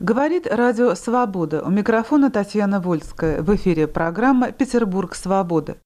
Говорит Радио «Свобода». У микрофона Татьяна Вольская. В эфире программа «Петербург. Свобода».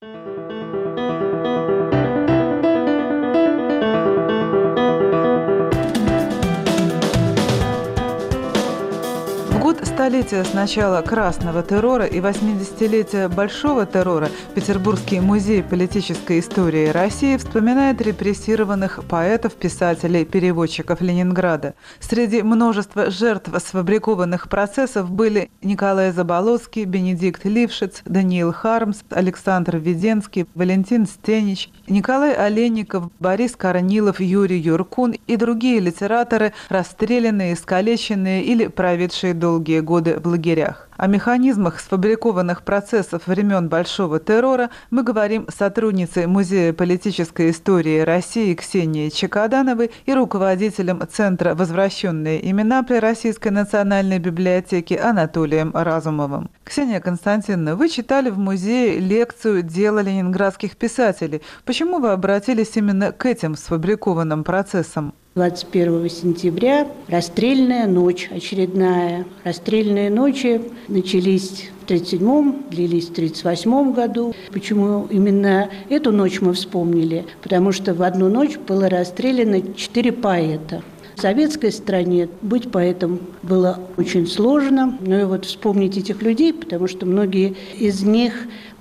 Столетия с начала красного террора и 80-летия большого террора Петербургский музей политической истории России вспоминает репрессированных поэтов, писателей, переводчиков Ленинграда. Среди множества жертв сфабрикованных процессов были Николай Заболоцкий, Бенедикт Лившиц, Даниил Хармс, Александр Веденский, Валентин Стенич, Николай Оленников, Борис Корнилов, Юрий Юркун и другие литераторы, расстрелянные, искалеченные или проведшие долгие годы годы в лагерях. О механизмах сфабрикованных процессов времен Большого террора мы говорим с сотрудницей Музея политической истории России Ксенией Чекадановой и руководителем Центра «Возвращенные имена» при Российской национальной библиотеке Анатолием Разумовым. Ксения Константиновна, вы читали в музее лекцию «Дело ленинградских писателей». Почему вы обратились именно к этим сфабрикованным процессам? 21 сентября расстрельная ночь очередная. Расстрельные ночи начались в 1937-м, длились в 1938 году. Почему именно эту ночь мы вспомнили? Потому что в одну ночь было расстреляно четыре поэта. В советской стране быть поэтом было очень сложно. Ну и вот вспомнить этих людей, потому что многие из них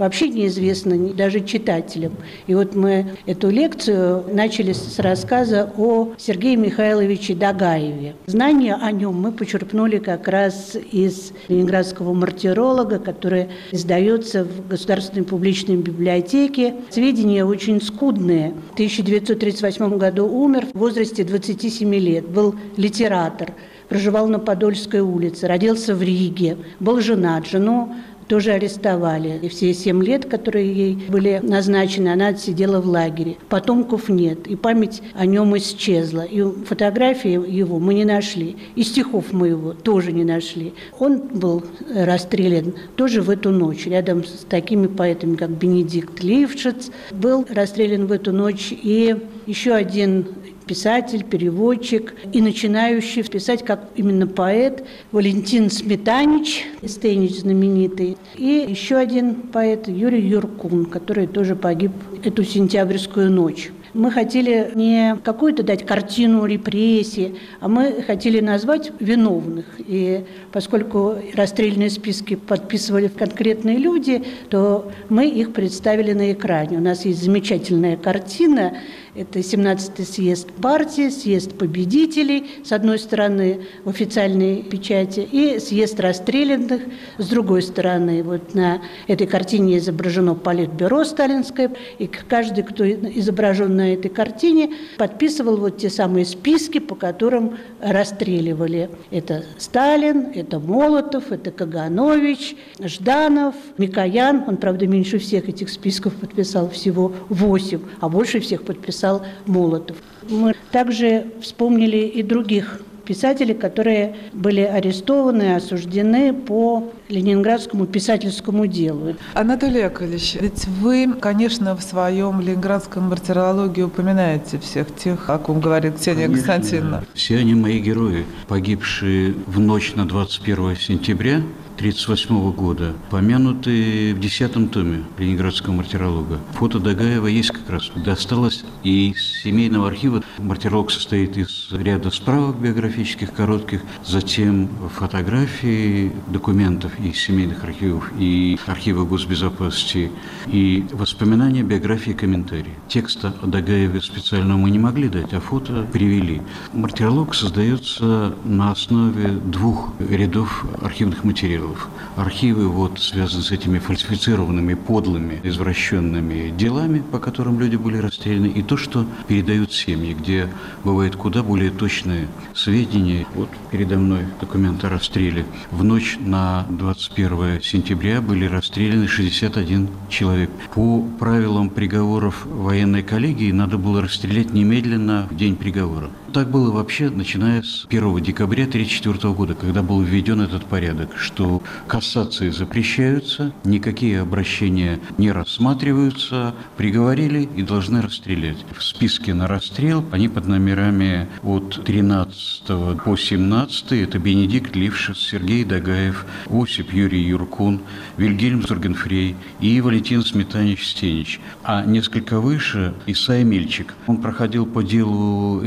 вообще неизвестно даже читателям. И вот мы эту лекцию начали с рассказа о Сергее Михайловиче Дагаеве. Знания о нем мы почерпнули как раз из ленинградского мартиролога, который издается в Государственной публичной библиотеке. Сведения очень скудные. В 1938 году умер в возрасте 27 лет. Был литератор проживал на Подольской улице, родился в Риге, был женат, жену тоже арестовали. И все семь лет, которые ей были назначены, она отсидела в лагере. Потомков нет, и память о нем исчезла. И фотографии его мы не нашли, и стихов мы его тоже не нашли. Он был расстрелян тоже в эту ночь, рядом с такими поэтами, как Бенедикт Лившиц. Был расстрелян в эту ночь и еще один писатель, переводчик и начинающий писать как именно поэт Валентин Сметанич, Стейнич знаменитый, и еще один поэт Юрий Юркун, который тоже погиб эту сентябрьскую ночь. Мы хотели не какую-то дать картину репрессии, а мы хотели назвать виновных. И поскольку расстрельные списки подписывали конкретные люди, то мы их представили на экране. У нас есть замечательная картина это 17-й съезд партии, съезд победителей, с одной стороны, в официальной печати, и съезд расстрелянных, с другой стороны. Вот на этой картине изображено политбюро сталинское, и каждый, кто изображен на этой картине, подписывал вот те самые списки, по которым расстреливали. Это Сталин, это Молотов, это Каганович, Жданов, Микоян. Он, правда, меньше всех этих списков подписал, всего восемь, а больше всех подписал писал Молотов. Мы также вспомнили и других писателей, которые были арестованы, осуждены по Ленинградскому писательскому делу. Анатолий Яковлевич, ведь вы, конечно, в своем ленинградском мартирологии упоминаете всех тех, о ком говорит Ксения конечно, Константиновна. Да. Все они мои герои, погибшие в ночь на 21 сентября 1938 года, помянуты в десятом томе Ленинградского мартиролога. Фото Дагаева есть как раз. Досталось и из семейного архива. Мартиролог состоит из ряда справок биографических, коротких, затем фотографии, документов из семейных архивов и архива госбезопасности, и воспоминания, биографии, комментарии. Текста о Дагаеве специально мы не могли дать, а фото привели. Мартиролог создается на основе двух рядов архивных материалов. Архивы вот связаны с этими фальсифицированными, подлыми, извращенными делами, по которым люди были расстреляны, и то, что передают семьи, где бывает куда более точные сведения. Вот передо мной документ о расстреле. В ночь на 21 сентября были расстреляны 61 человек. По правилам приговоров военной коллегии надо было расстрелять немедленно в день приговора. Так было вообще, начиная с 1 декабря 1934 года, когда был введен этот порядок, что кассации запрещаются, никакие обращения не рассматриваются, приговорили и должны расстрелять. В списке на расстрел они под номерами от 13 по 17 это Бенедикт Лившиц, Сергей Дагаев, Осип Юрий Юркун, Вильгельм Зургенфрей и Валентин Сметанич Стенич. А несколько выше Исай Мельчик. Он проходил по делу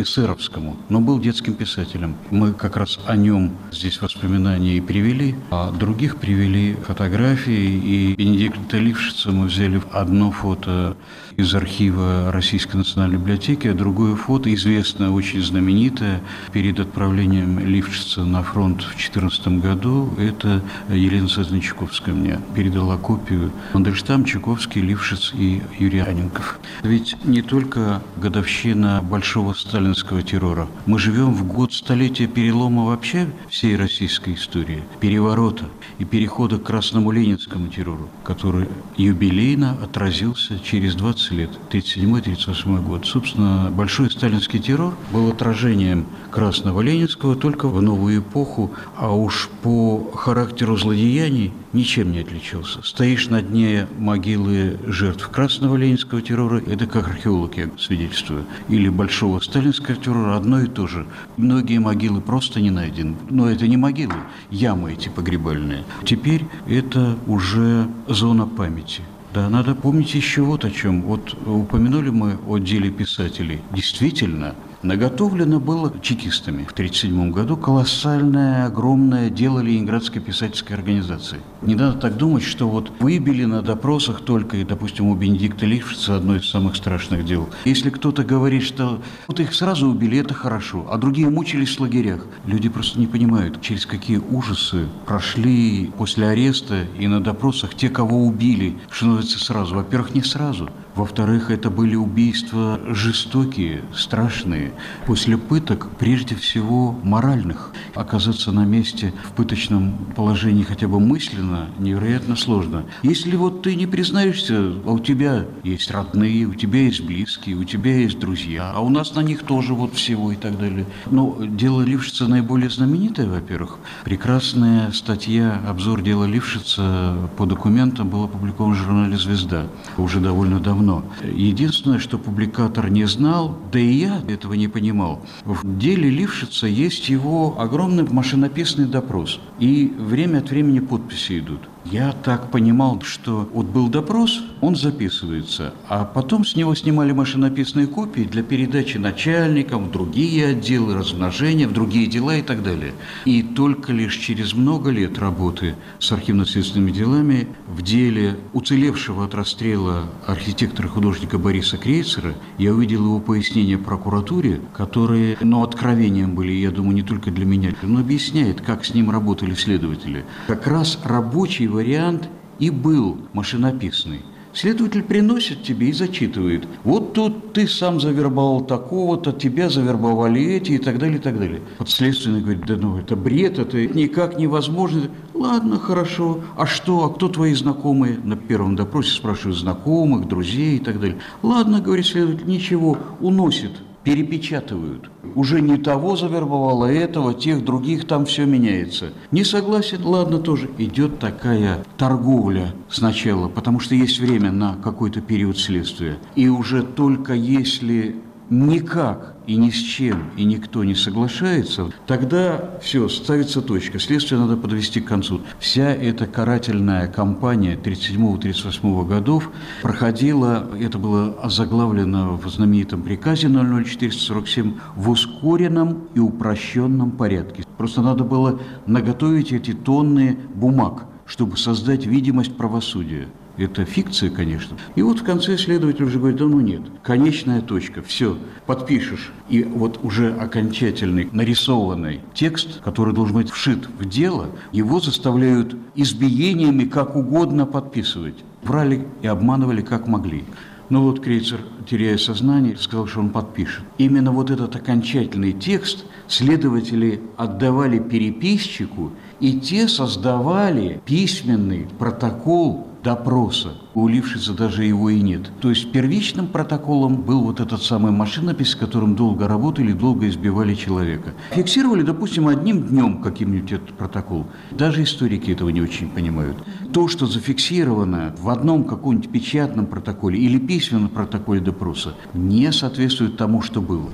эсеровскому, но был детским писателем. Мы как раз о нем здесь воспоминания и привели, а других привели фотографии. И Бенедикта Лившица мы взяли одно фото из архива Российской национальной библиотеки, а другое фото, известное, очень знаменитое, перед отправлением Лившица на фронт в 2014 году, это Елена Чуковская мне передала копию. Мандельштам, Чуковский, Лившиц и Юрий Аненков. Ведь не только годовщина большого сталинского террора. Мы живем в год столетия перелома вообще всей российской истории, переворота и перехода к красному ленинскому террору, который юбилейно отразился через 20 15 лет, 37-38 год. Собственно, большой сталинский террор был отражением красного ленинского только в новую эпоху, а уж по характеру злодеяний ничем не отличался. Стоишь на дне могилы жертв красного ленинского террора, это как археолог я свидетельствую, или большого сталинского террора, одно и то же. Многие могилы просто не найдены. Но это не могилы, ямы эти погребальные. Теперь это уже зона памяти. Да, надо помнить еще вот о чем. Вот упомянули мы о деле писателей. Действительно, Наготовлено было чекистами в 1937 году колоссальное, огромное дело Ленинградской писательской организации. Не надо так думать, что вот выбили на допросах только, допустим, у Бенедикта Лившица одно из самых страшных дел. Если кто-то говорит, что вот их сразу убили, это хорошо, а другие мучились в лагерях. Люди просто не понимают, через какие ужасы прошли после ареста и на допросах те, кого убили, что называется, сразу. Во-первых, не сразу. Во-вторых, это были убийства жестокие, страшные. После пыток, прежде всего, моральных. Оказаться на месте в пыточном положении хотя бы мысленно невероятно сложно. Если вот ты не признаешься, а у тебя есть родные, у тебя есть близкие, у тебя есть друзья, а у нас на них тоже вот всего и так далее. Но дело Лившица наиболее знаменитое, во-первых. Прекрасная статья, обзор дела Лившица по документам был опубликован в журнале «Звезда» уже довольно давно давно. Единственное, что публикатор не знал, да и я этого не понимал, в деле Лившица есть его огромный машинописный допрос. И время от времени подписи идут. Я так понимал, что вот был допрос, он записывается, а потом с него снимали машинописные копии для передачи начальникам в другие отделы, размножения, в другие дела и так далее. И только лишь через много лет работы с архивно-следственными делами в деле уцелевшего от расстрела архитектора-художника Бориса Крейцера я увидел его пояснения прокуратуре, которые, ну, откровением были, я думаю, не только для меня, но объясняет, как с ним работали следователи. Как раз рабочий вариант и был машинописный. Следователь приносит тебе и зачитывает. Вот тут ты сам завербовал такого-то, тебя завербовали эти и так далее, и так далее. Подследственный говорит, да ну это бред, это никак невозможно. Ладно, хорошо. А что, а кто твои знакомые? На первом допросе спрашивают знакомых, друзей и так далее. Ладно, говорит следователь, ничего, уносит перепечатывают. Уже не того завербовала, этого, тех, других, там все меняется. Не согласен? Ладно, тоже. Идет такая торговля сначала, потому что есть время на какой-то период следствия. И уже только если никак и ни с чем и никто не соглашается, тогда все, ставится точка. Следствие надо подвести к концу. Вся эта карательная кампания 37-38 годов проходила, это было озаглавлено в знаменитом приказе 00447, в ускоренном и упрощенном порядке. Просто надо было наготовить эти тонны бумаг, чтобы создать видимость правосудия. Это фикция, конечно. И вот в конце следователь уже говорит, да ну нет, конечная точка, все, подпишешь. И вот уже окончательный нарисованный текст, который должен быть вшит в дело, его заставляют избиениями как угодно подписывать. Врали и обманывали как могли. Но вот Крейцер, теряя сознание, сказал, что он подпишет. Именно вот этот окончательный текст следователи отдавали переписчику, и те создавали письменный протокол допроса. У Лившица даже его и нет. То есть первичным протоколом был вот этот самый машинопись, с которым долго работали, долго избивали человека. Фиксировали, допустим, одним днем каким-нибудь этот протокол. Даже историки этого не очень понимают. То, что зафиксировано в одном каком-нибудь печатном протоколе или письменном протоколе допроса, не соответствует тому, что было.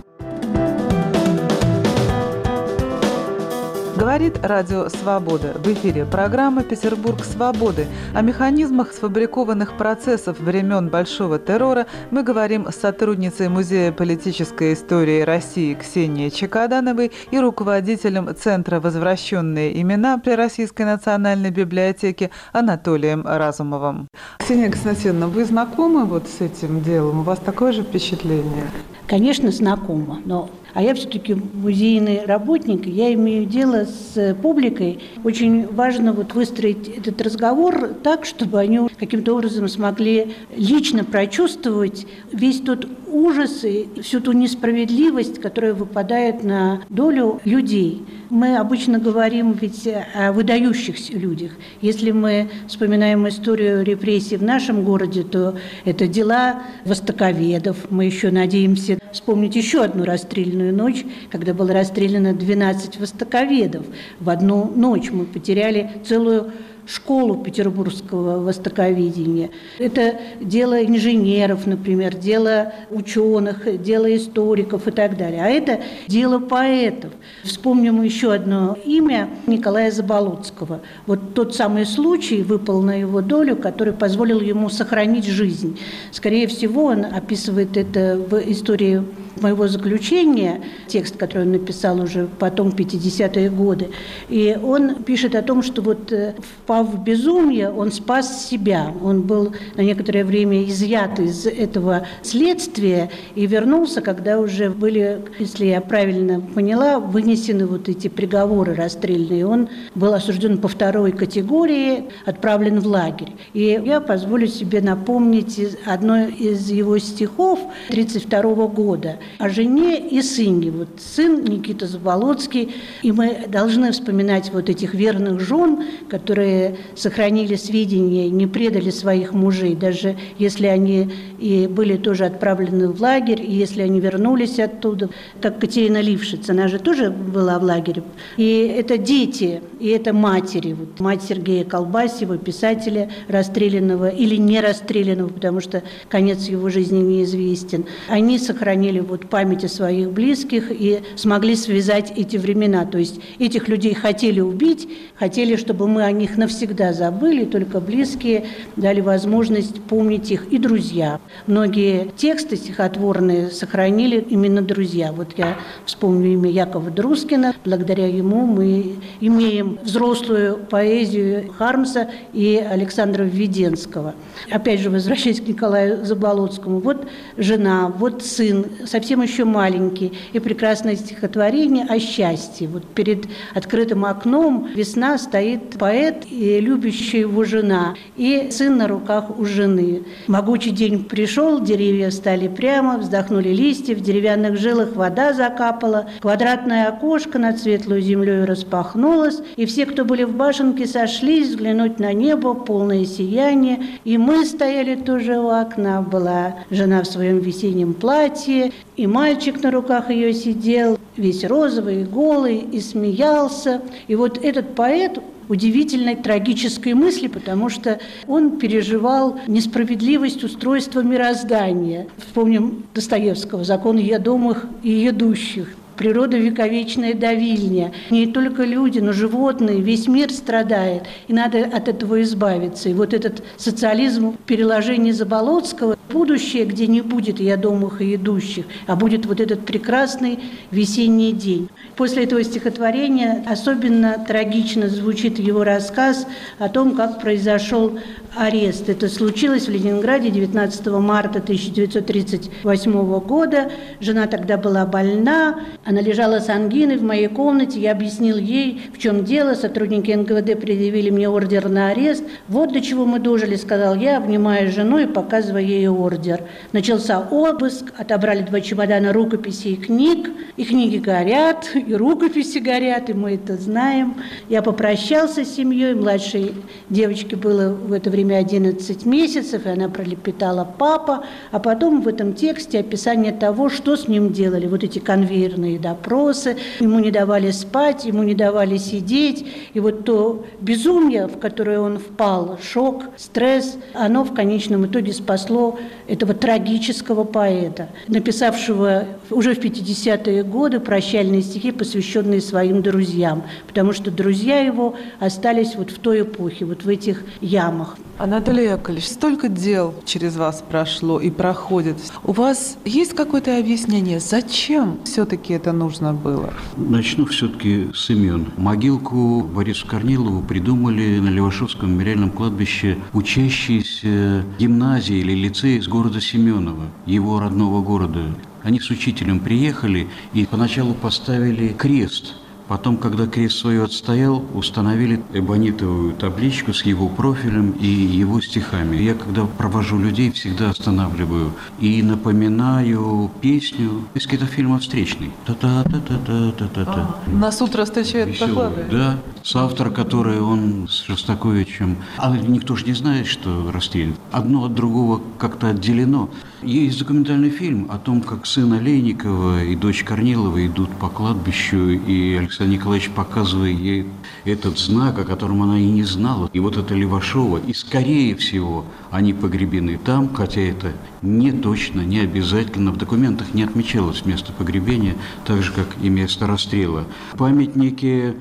Говорит Радио Свобода. В эфире программа «Петербург свободы». О механизмах сфабрикованных процессов времен Большого террора мы говорим с сотрудницей Музея политической истории России Ксенией Чекадановой и руководителем Центра «Возвращенные имена» при Российской национальной библиотеке Анатолием Разумовым. Ксения Константиновна, вы знакомы вот с этим делом? У вас такое же впечатление? Конечно, знакомо, но а я все-таки музейный работник, я имею дело с публикой. Очень важно вот выстроить этот разговор так, чтобы они каким-то образом смогли лично прочувствовать весь тот ужас и всю ту несправедливость, которая выпадает на долю людей. Мы обычно говорим ведь о выдающихся людях. Если мы вспоминаем историю репрессий в нашем городе, то это дела востоковедов. Мы еще надеемся вспомнить еще одну расстрельную ночь, когда было расстреляно 12 востоковедов. В одну ночь мы потеряли целую школу петербургского востоковедения. Это дело инженеров, например, дело ученых, дело историков и так далее. А это дело поэтов. Вспомним еще одно имя Николая Заболоцкого. Вот тот самый случай выпал на его долю, который позволил ему сохранить жизнь. Скорее всего, он описывает это в истории моего заключения, текст, который он написал уже потом, 50-е годы. И он пишет о том, что вот э, впав в безумие, он спас себя. Он был на некоторое время изъят из этого следствия и вернулся, когда уже были, если я правильно поняла, вынесены вот эти приговоры расстрельные. Он был осужден по второй категории, отправлен в лагерь. И я позволю себе напомнить одно из его стихов 1932 года о жене и сыне. Вот сын Никита Заболоцкий, и мы должны вспоминать вот этих верных жен, которые сохранили сведения, не предали своих мужей, даже если они и были тоже отправлены в лагерь, и если они вернулись оттуда, как Катерина Лившиц, она же тоже была в лагере. И это дети, и это матери. Вот мать Сергея Колбасева, писателя расстрелянного или не расстрелянного, потому что конец его жизни неизвестен. Они сохранили вот память о своих близких и смогли связать эти времена. То есть этих людей хотели убить, хотели, чтобы мы о них навсегда забыли, только близкие дали возможность помнить их и друзья. Многие тексты стихотворные сохранили именно друзья. Вот я вспомню имя Якова Друскина. Благодаря ему мы имеем взрослую поэзию Хармса и Александра Введенского. Опять же, возвращаясь к Николаю Заболоцкому. Вот жена, вот сын, совсем еще маленький, и прекрасное стихотворение о счастье. Вот перед открытым окном весна стоит поэт и любящая его жена, и сын на руках у жены. Могучий день пришел, деревья стали прямо, вздохнули листья, в деревянных жилах вода закапала, квадратное окошко над светлой землей распахнулось, и все, кто были в башенке, сошлись взглянуть на небо, полное сияние, и мы стояли тоже у окна, была жена в своем весеннем платье, и мальчик на руках ее сидел, весь розовый, голый, и смеялся. И вот этот поэт удивительной трагической мысли, потому что он переживал несправедливость устройства мироздания. Вспомним Достоевского «Закон едомых и едущих» природа вековечная давильня. Не только люди, но животные, весь мир страдает, и надо от этого избавиться. И вот этот социализм переложение Заболоцкого, будущее, где не будет ядомых и идущих, а будет вот этот прекрасный весенний день. После этого стихотворения особенно трагично звучит его рассказ о том, как произошел арест. Это случилось в Ленинграде 19 марта 1938 года. Жена тогда была больна, Она лежала с ангиной в моей комнате, я объяснил ей, в чем дело, сотрудники НКВД предъявили мне ордер на арест. Вот до чего мы дожили, сказал я, обнимая жену и показывая ей ордер. Начался обыск, отобрали два чемодана рукописей и книг, и книги горят, и рукописи горят, и мы это знаем. Я попрощался с семьей, младшей девочке было в это время 11 месяцев, и она пролепетала «папа», а потом в этом тексте описание того, что с ним делали, вот эти конвейерные допросы, ему не давали спать, ему не давали сидеть, и вот то безумие, в которое он впал, шок, стресс, оно в конечном итоге спасло этого трагического поэта, написавшего уже в 50-е годы прощальные стихи, посвященные своим друзьям, потому что друзья его остались вот в той эпохе, вот в этих ямах. Анатолий Яковлевич, столько дел через вас прошло и проходит. У вас есть какое-то объяснение, зачем все-таки это нужно было? Начну все-таки с имен. Могилку Борису Корнилову придумали на Левашовском мемориальном кладбище учащиеся гимназии или лицея из города Семенова, его родного города. Они с учителем приехали и поначалу поставили крест – Потом, когда крест свое отстоял, установили эбонитовую табличку с его профилем и его стихами. Я, когда провожу людей, всегда останавливаю и напоминаю песню из какого-то фильма «Встречный». Та-та-та-та-та-та-та. А, нас утро встречает доклады. Да, с автор, который он с Шостаковичем. А никто же не знает, что расстрелян. Одно от другого как-то отделено. Есть документальный фильм о том, как сын Олейникова и дочь Корнилова идут по кладбищу, и Александр Николаевич показывает ей этот знак, о котором она и не знала. И вот это Левашова, и скорее всего они погребены там, хотя это не точно, не обязательно. В документах не отмечалось место погребения, так же, как и место расстрела. Памятники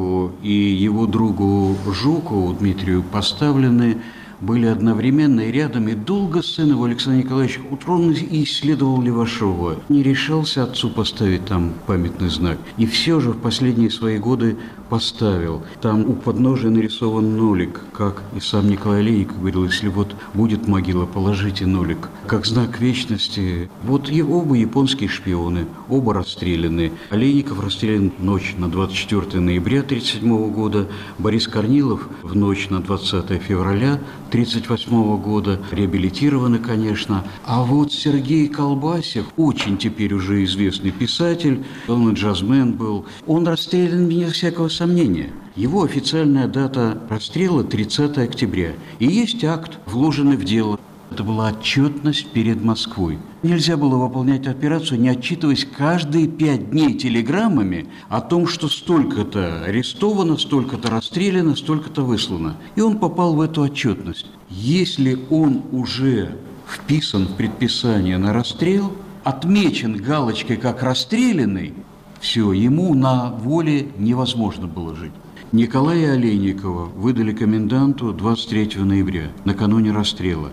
Олейникову и его другу Жукову Дмитрию поставлены были одновременно и рядом, и долго сын его, Александр Николаевич, утром исследовал Левашова. Не решался отцу поставить там памятный знак. И все же в последние свои годы поставил. Там у подножия нарисован нолик, как и сам Николай Лейник говорил, если вот будет могила, положите нолик. Как знак вечности. Вот и оба японские шпионы, оба расстреляны. Олейников расстрелян ночь на 24 ноября 1937 года, Борис Корнилов в ночь на 20 февраля 1938 года, реабилитированы, конечно. А вот Сергей Колбасев, очень теперь уже известный писатель, он и джазмен был, он расстрелян без всякого сомнения. Его официальная дата расстрела 30 октября. И есть акт, вложенный в дело. Это была отчетность перед Москвой. Нельзя было выполнять операцию, не отчитываясь каждые пять дней телеграммами о том, что столько-то арестовано, столько-то расстреляно, столько-то выслано. И он попал в эту отчетность. Если он уже вписан в предписание на расстрел, отмечен галочкой как расстрелянный, все, ему на воле невозможно было жить. Николая Олейникова выдали коменданту 23 ноября, накануне расстрела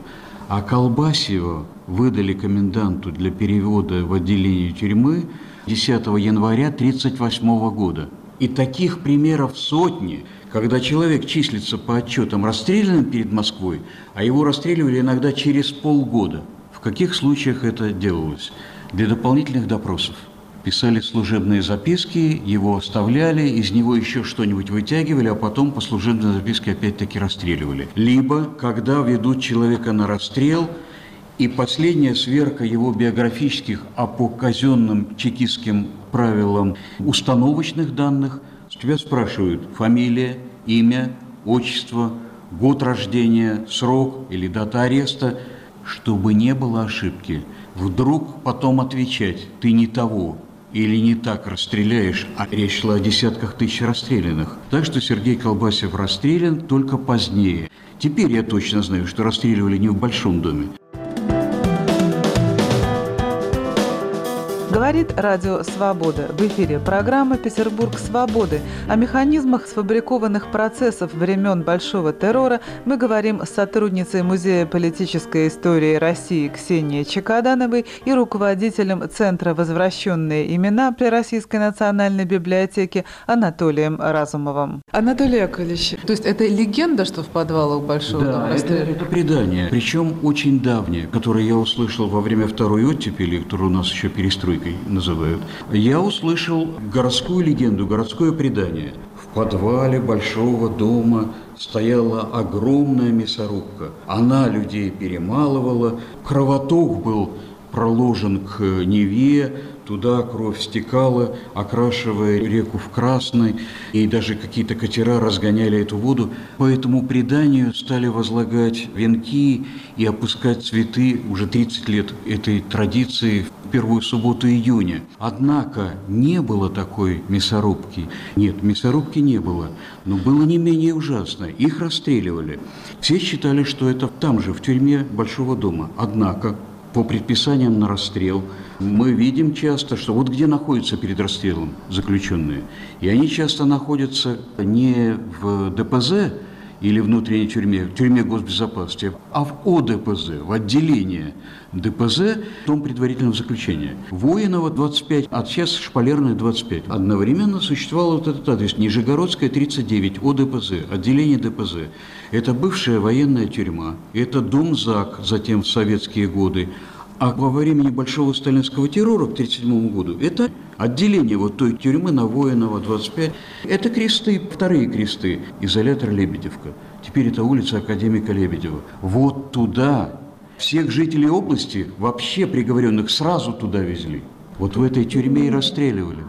а Колбасева выдали коменданту для перевода в отделение тюрьмы 10 января 1938 года. И таких примеров сотни, когда человек числится по отчетам расстрелянным перед Москвой, а его расстреливали иногда через полгода. В каких случаях это делалось? Для дополнительных допросов писали служебные записки, его оставляли, из него еще что-нибудь вытягивали, а потом по служебной записке опять-таки расстреливали. Либо, когда ведут человека на расстрел, и последняя сверка его биографических, а по казенным чекистским правилам установочных данных, тебя спрашивают фамилия, имя, отчество, год рождения, срок или дата ареста, чтобы не было ошибки. Вдруг потом отвечать, ты не того, или не так расстреляешь, а речь шла о десятках тысяч расстрелянных. Так что Сергей Колбасев расстрелян только позднее. Теперь я точно знаю, что расстреливали не в Большом доме. Говорит Радио Свобода. В эфире программа «Петербург свободы». О механизмах сфабрикованных процессов времен Большого террора мы говорим с сотрудницей Музея политической истории России Ксенией Чекадановой и руководителем Центра «Возвращенные имена» при Российской национальной библиотеке Анатолием Разумовым. Анатолий Яковлевич, то есть это легенда, что в подвалах Большого да, дома? Это, это предание, причем очень давнее, которое я услышал во время второй оттепели, которая у нас еще перестройка Романовкой называют. Я услышал городскую легенду, городское предание. В подвале большого дома стояла огромная мясорубка. Она людей перемалывала. Кровоток был проложен к Неве, Туда кровь стекала, окрашивая реку в красный, и даже какие-то катера разгоняли эту воду. По этому преданию стали возлагать венки и опускать цветы уже 30 лет этой традиции в первую субботу июня. Однако не было такой мясорубки. Нет, мясорубки не было. Но было не менее ужасно. Их расстреливали. Все считали, что это там же, в тюрьме Большого дома. Однако по предписаниям на расстрел, мы видим часто, что вот где находятся перед расстрелом заключенные. И они часто находятся не в ДПЗ или внутренней тюрьме, в тюрьме госбезопасности, а в ОДПЗ, в отделении ДПЗ, том предварительного заключения. Воинова 25, а сейчас Шпалерная 25. Одновременно существовал вот этот адрес, Нижегородская 39, ОДПЗ, отделение ДПЗ. Это бывшая военная тюрьма, это дом ЗАГ, затем в советские годы. А во времени большого сталинского террора к 1937 году это отделение вот той тюрьмы на Воинова 25. Это кресты, вторые кресты, изолятор Лебедевка. Теперь это улица Академика Лебедева. Вот туда всех жителей области, вообще приговоренных, сразу туда везли. Вот в этой тюрьме и расстреливали.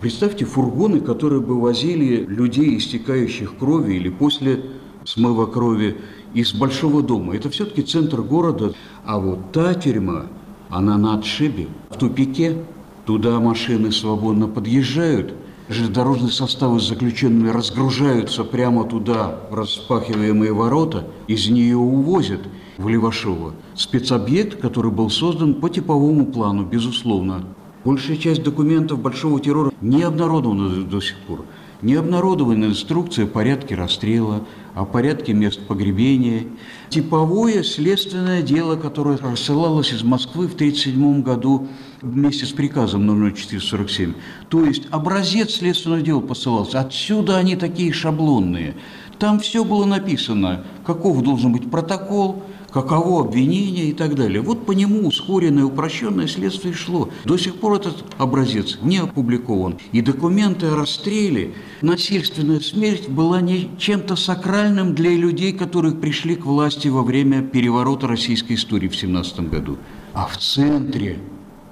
Представьте фургоны, которые бы возили людей, истекающих крови или после смыва крови из большого дома. Это все-таки центр города. А вот та тюрьма, она на отшибе, в тупике. Туда машины свободно подъезжают, железнодорожные составы с заключенными разгружаются прямо туда, в распахиваемые ворота, из нее увозят в Левашово. Спецобъект, который был создан по типовому плану, безусловно. Большая часть документов большого террора не обнародована до сих пор. Не обнародована инструкция о порядке расстрела, о порядке мест погребения. Типовое следственное дело, которое рассылалось из Москвы в 1937 году вместе с приказом 00447. То есть образец следственного дела посылался. Отсюда они такие шаблонные. Там все было написано, каков должен быть протокол, каково обвинение и так далее. Вот по нему ускоренное, упрощенное следствие шло. До сих пор этот образец не опубликован. И документы о расстреле, насильственная смерть была не чем-то сакральным для людей, которые пришли к власти во время переворота российской истории в 17 году. А в центре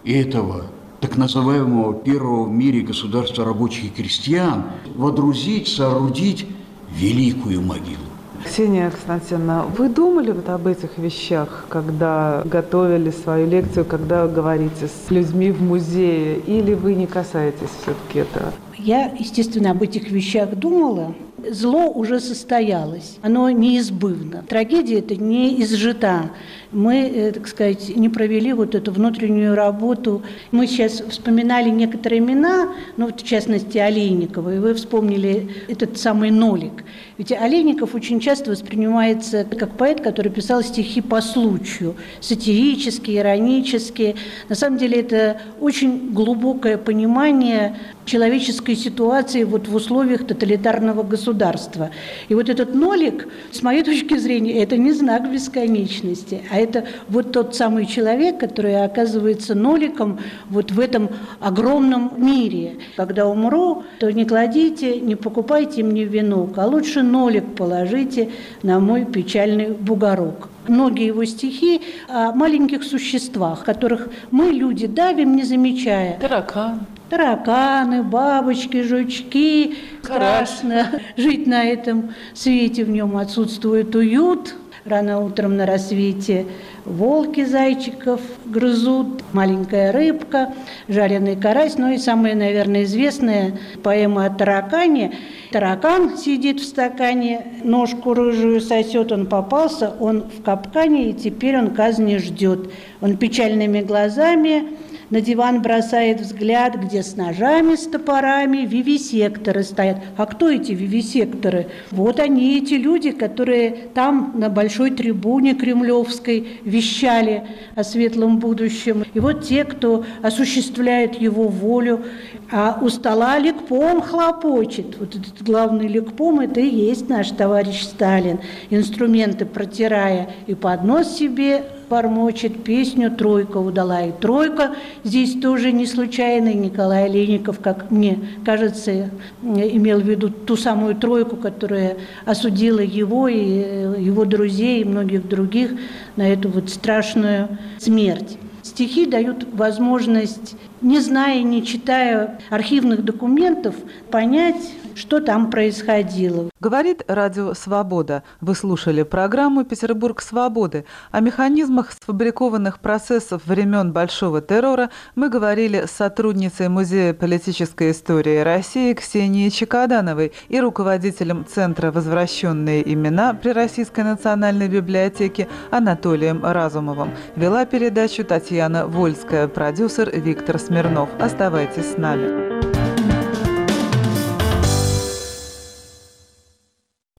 этого так называемого первого в мире государства рабочих и крестьян водрузить, соорудить великую могилу. Ксения Константиновна, вы думали вот об этих вещах, когда готовили свою лекцию, когда говорите с людьми в музее, или вы не касаетесь все-таки этого? Я, естественно, об этих вещах думала, Зло уже состоялось, оно неизбывно. Трагедия это не изжита. Мы, э, так сказать, не провели вот эту внутреннюю работу. Мы сейчас вспоминали некоторые имена, ну, в частности, Олейникова, и вы вспомнили этот самый нолик. Ведь Олейников очень часто воспринимается как поэт, который писал стихи по случаю, сатирические, иронические. На самом деле это очень глубокое понимание человеческой ситуации вот в условиях тоталитарного государства. И вот этот нолик, с моей точки зрения, это не знак бесконечности, а это вот тот самый человек, который оказывается ноликом вот в этом огромном мире. Когда умру, то не кладите, не покупайте мне венок, а лучше нолик положите на мой печальный бугорок многие его стихи о маленьких существах, которых мы, люди, давим, не замечая. Таракан. Тараканы, бабочки, жучки. Страшно жить на этом свете, в нем отсутствует уют. Рано утром на рассвете волки зайчиков грызут, маленькая рыбка, жареный карась. Ну и самая, наверное, известная поэма о таракане. Таракан сидит в стакане, ножку рыжую сосет, он попался, он в капкане, и теперь он казни ждет. Он печальными глазами на диван бросает взгляд, где с ножами, с топорами вивисекторы стоят. А кто эти вивисекторы? Вот они, эти люди, которые там на большой трибуне кремлевской вещали о светлом будущем. И вот те, кто осуществляет его волю, а у стола ликпом хлопочет. Вот этот главный ликпом – это и есть наш товарищ Сталин. Инструменты протирая и поднос себе бормочет песню «Тройка удала». И «Тройка» здесь тоже не случайно. Николай Леников, как мне кажется, имел в виду ту самую тройку, которая осудила его и его друзей и многих других на эту вот страшную смерть. Стихи дают возможность, не зная, не читая архивных документов, понять, что там происходило. Говорит Радио Свобода. Вы слушали программу «Петербург свободы». О механизмах сфабрикованных процессов времен Большого террора мы говорили с сотрудницей Музея политической истории России Ксенией Чекадановой и руководителем Центра «Возвращенные имена» при Российской национальной библиотеке Анатолием Разумовым. Вела передачу Татьяна Вольская, продюсер Виктор Смирнов. Оставайтесь с нами.